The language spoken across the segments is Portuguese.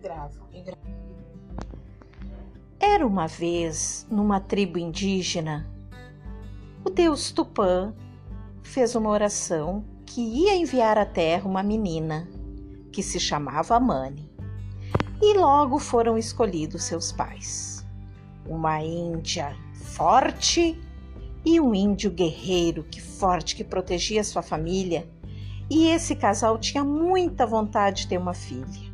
gravo. Era uma vez, numa tribo indígena, o deus Tupã fez uma oração que ia enviar à terra uma menina que se chamava Mani. E logo foram escolhidos seus pais. Uma índia forte e um índio guerreiro que forte que protegia sua família. E esse casal tinha muita vontade de ter uma filha,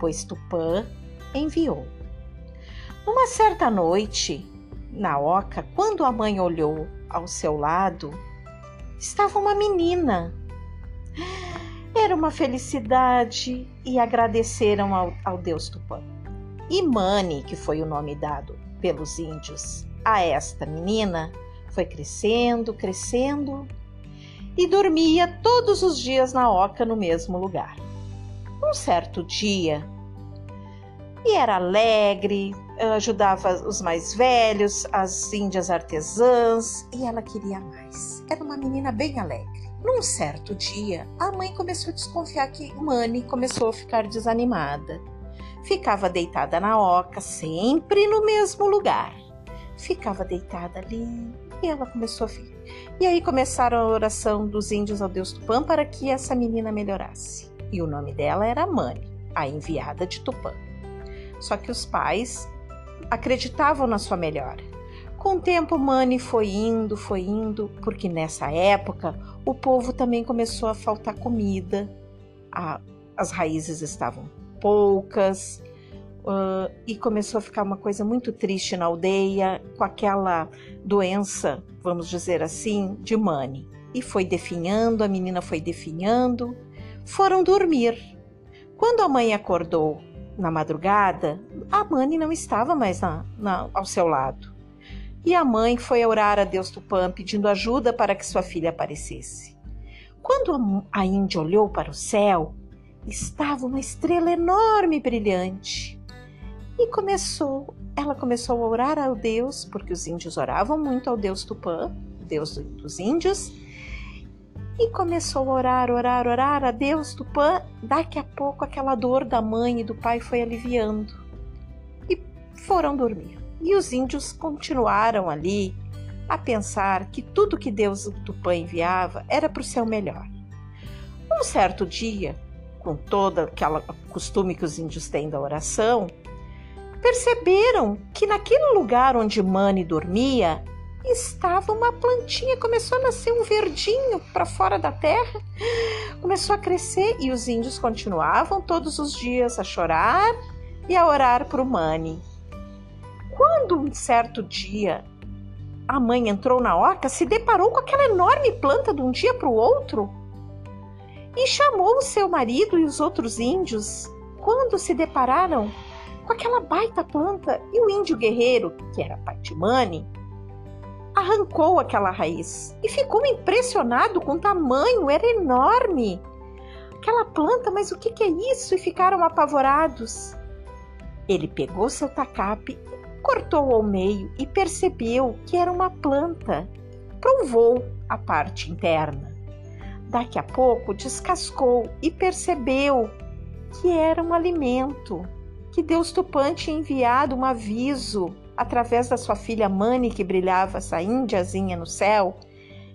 pois Tupã enviou. Uma certa noite, na oca, quando a mãe olhou ao seu lado, estava uma menina. Era uma felicidade e agradeceram ao, ao deus Tupã. E Mani, que foi o nome dado pelos índios a esta menina, foi crescendo, crescendo e dormia todos os dias na oca no mesmo lugar. Um certo dia, e era alegre, ajudava os mais velhos, as índias artesãs, e ela queria mais. Era uma menina bem alegre. Num certo dia, a mãe começou a desconfiar que Mani começou a ficar desanimada. Ficava deitada na oca, sempre no mesmo lugar. Ficava deitada ali e ela começou a ficar. E aí começaram a oração dos índios ao deus Tupã para que essa menina melhorasse. E o nome dela era Mani, a enviada de Tupã. Só que os pais acreditavam na sua melhora. Com o tempo, Mani foi indo, foi indo, porque nessa época o povo também começou a faltar comida, a, as raízes estavam poucas uh, e começou a ficar uma coisa muito triste na aldeia com aquela doença, vamos dizer assim, de Mani. E foi definhando, a menina foi definhando, foram dormir. Quando a mãe acordou na madrugada, a Mani não estava mais na, na, ao seu lado. E a mãe foi orar a Deus Tupã pedindo ajuda para que sua filha aparecesse. Quando a Índia olhou para o céu, estava uma estrela enorme e brilhante. E começou, ela começou a orar ao Deus, porque os índios oravam muito ao Deus Tupã, Deus dos índios, e começou a orar, orar, orar a Deus Tupã. Daqui a pouco aquela dor da mãe e do pai foi aliviando e foram dormir. E os índios continuaram ali a pensar que tudo que Deus Tupã enviava era para o seu melhor. Um certo dia, com todo aquele costume que os índios têm da oração, perceberam que naquele lugar onde Mani dormia estava uma plantinha, começou a nascer um verdinho para fora da terra, começou a crescer e os índios continuavam todos os dias a chorar e a orar para o Mani. Quando um certo dia a mãe entrou na oca, se deparou com aquela enorme planta de um dia para o outro e chamou o seu marido e os outros índios. Quando se depararam com aquela baita planta e o índio guerreiro, que era Patimani, arrancou aquela raiz e ficou impressionado com o tamanho, era enorme. Aquela planta, mas o que, é isso? E ficaram apavorados. Ele pegou seu tacape, cortou ao meio e percebeu que era uma planta. Provou a parte interna. Daqui a pouco descascou e percebeu que era um alimento, que Deus Tupã tinha enviado um aviso através da sua filha Mani, que brilhava essa índiazinha no céu,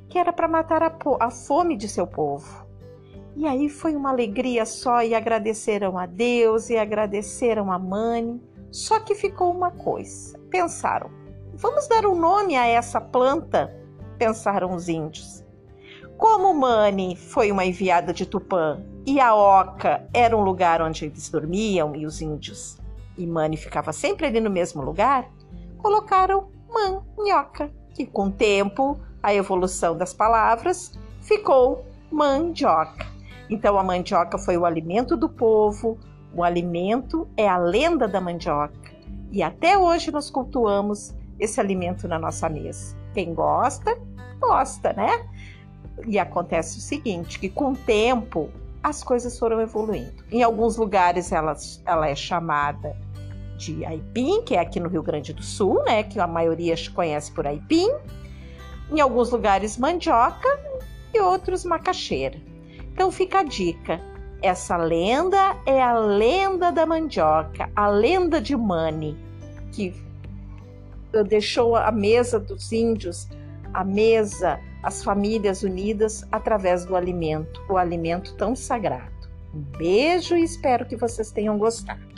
que era para matar a, a fome de seu povo. E aí foi uma alegria só e agradeceram a Deus e agradeceram a Mani. Só que ficou uma coisa. Pensaram, vamos dar um nome a essa planta? Pensaram os índios. Como Mani foi uma enviada de Tupã e a Oca era um lugar onde eles dormiam e os índios, e Mani ficava sempre ali no mesmo lugar, colocaram manioca, que com o tempo, a evolução das palavras, ficou mandioca. Então a mandioca foi o alimento do povo, o alimento é a lenda da mandioca. E até hoje nós cultuamos esse alimento na nossa mesa. Quem gosta, gosta, né? E acontece o seguinte, que com o tempo as coisas foram evoluindo. Em alguns lugares ela, ela é chamada de aipim, que é aqui no Rio Grande do Sul, né, que a maioria conhece por aipim. Em alguns lugares mandioca e outros macaxeira. Então fica a dica. Essa lenda é a lenda da mandioca, a lenda de Mani, que deixou a mesa dos índios, a mesa, as famílias unidas através do alimento, o alimento tão sagrado. Um beijo e espero que vocês tenham gostado.